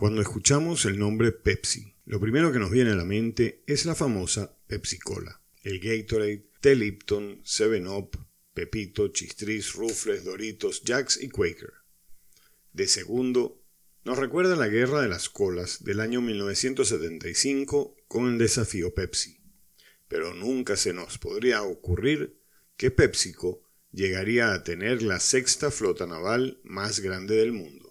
Cuando escuchamos el nombre Pepsi, lo primero que nos viene a la mente es la famosa Pepsi Cola. El Gatorade, T. Lipton, 7-Up, Pepito, Chistris, Rufles, Doritos, Jacks y Quaker. De segundo, nos recuerda la Guerra de las Colas del año 1975 con el desafío Pepsi. Pero nunca se nos podría ocurrir que PepsiCo llegaría a tener la sexta flota naval más grande del mundo.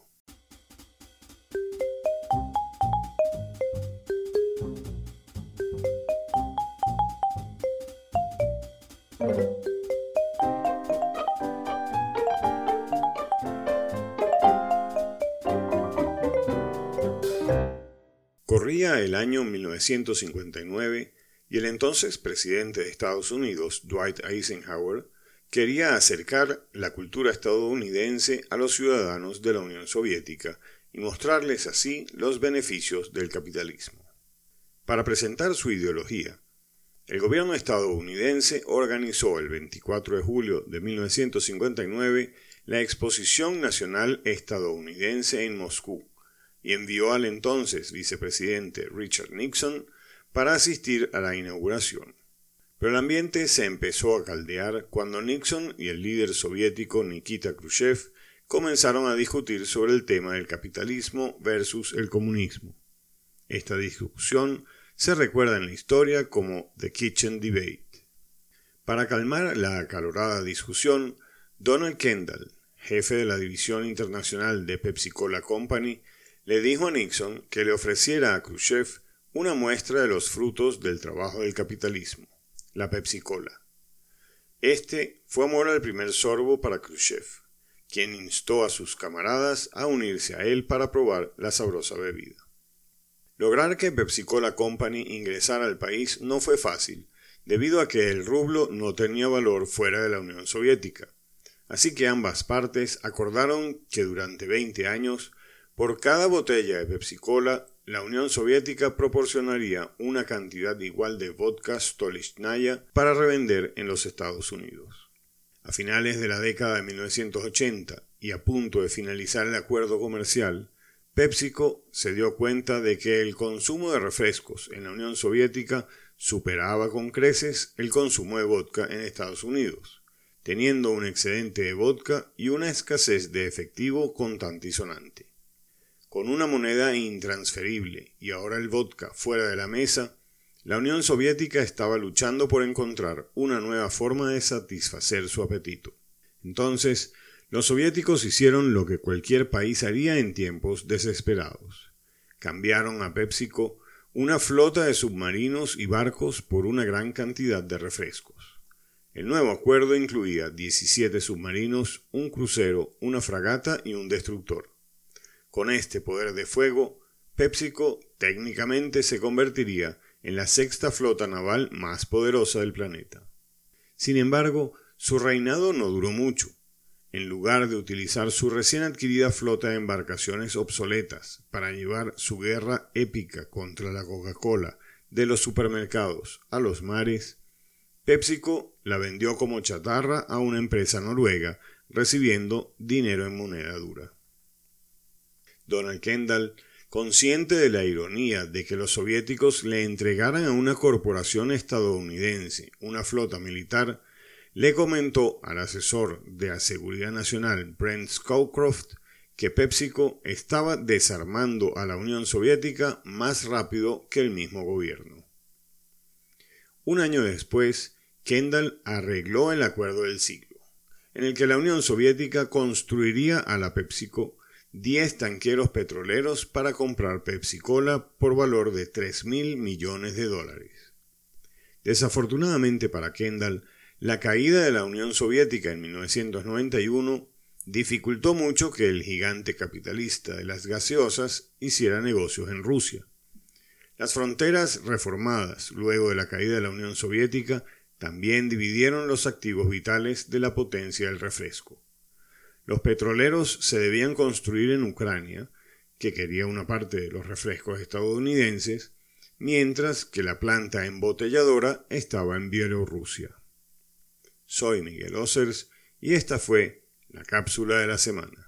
El año 1959 y el entonces presidente de Estados Unidos, Dwight Eisenhower, quería acercar la cultura estadounidense a los ciudadanos de la Unión Soviética y mostrarles así los beneficios del capitalismo. Para presentar su ideología, el gobierno estadounidense organizó el 24 de julio de 1959 la Exposición Nacional Estadounidense en Moscú y envió al entonces vicepresidente Richard Nixon para asistir a la inauguración. Pero el ambiente se empezó a caldear cuando Nixon y el líder soviético Nikita Khrushchev comenzaron a discutir sobre el tema del capitalismo versus el comunismo. Esta discusión se recuerda en la historia como The Kitchen Debate. Para calmar la acalorada discusión, Donald Kendall, jefe de la división internacional de Pepsi Cola Company, le dijo a Nixon que le ofreciera a Khrushchev una muestra de los frutos del trabajo del capitalismo, la Pepsi Cola. Este fue amor al primer sorbo para Khrushchev, quien instó a sus camaradas a unirse a él para probar la sabrosa bebida. Lograr que Pepsi Cola Company ingresara al país no fue fácil, debido a que el rublo no tenía valor fuera de la Unión Soviética. Así que ambas partes acordaron que durante 20 años, por cada botella de Pepsi Cola, la Unión Soviética proporcionaría una cantidad igual de vodka Stolichnaya para revender en los Estados Unidos. A finales de la década de 1980 y a punto de finalizar el acuerdo comercial, PepsiCo se dio cuenta de que el consumo de refrescos en la Unión Soviética superaba con creces el consumo de vodka en Estados Unidos, teniendo un excedente de vodka y una escasez de efectivo contante. Con una moneda intransferible y ahora el vodka fuera de la mesa, la Unión Soviética estaba luchando por encontrar una nueva forma de satisfacer su apetito. Entonces, los soviéticos hicieron lo que cualquier país haría en tiempos desesperados. Cambiaron a PepsiCo una flota de submarinos y barcos por una gran cantidad de refrescos. El nuevo acuerdo incluía 17 submarinos, un crucero, una fragata y un destructor. Con este poder de fuego, PepsiCo técnicamente se convertiría en la sexta flota naval más poderosa del planeta. Sin embargo, su reinado no duró mucho. En lugar de utilizar su recién adquirida flota de embarcaciones obsoletas para llevar su guerra épica contra la Coca-Cola de los supermercados a los mares, PepsiCo la vendió como chatarra a una empresa noruega, recibiendo dinero en moneda dura. Donald Kendall, consciente de la ironía de que los soviéticos le entregaran a una corporación estadounidense una flota militar, le comentó al asesor de la Seguridad Nacional Brent Scowcroft que PepsiCo estaba desarmando a la Unión Soviética más rápido que el mismo gobierno. Un año después, Kendall arregló el acuerdo del siglo, en el que la Unión Soviética construiría a la PepsiCo 10 tanqueros petroleros para comprar Pepsi Cola por valor de 3 mil millones de dólares. Desafortunadamente para Kendall, la caída de la Unión Soviética en 1991 dificultó mucho que el gigante capitalista de las gaseosas hiciera negocios en Rusia. Las fronteras reformadas luego de la caída de la Unión Soviética también dividieron los activos vitales de la potencia del refresco. Los petroleros se debían construir en Ucrania, que quería una parte de los refrescos estadounidenses, mientras que la planta embotelladora estaba en Bielorrusia. Soy Miguel Ossers y esta fue la cápsula de la semana.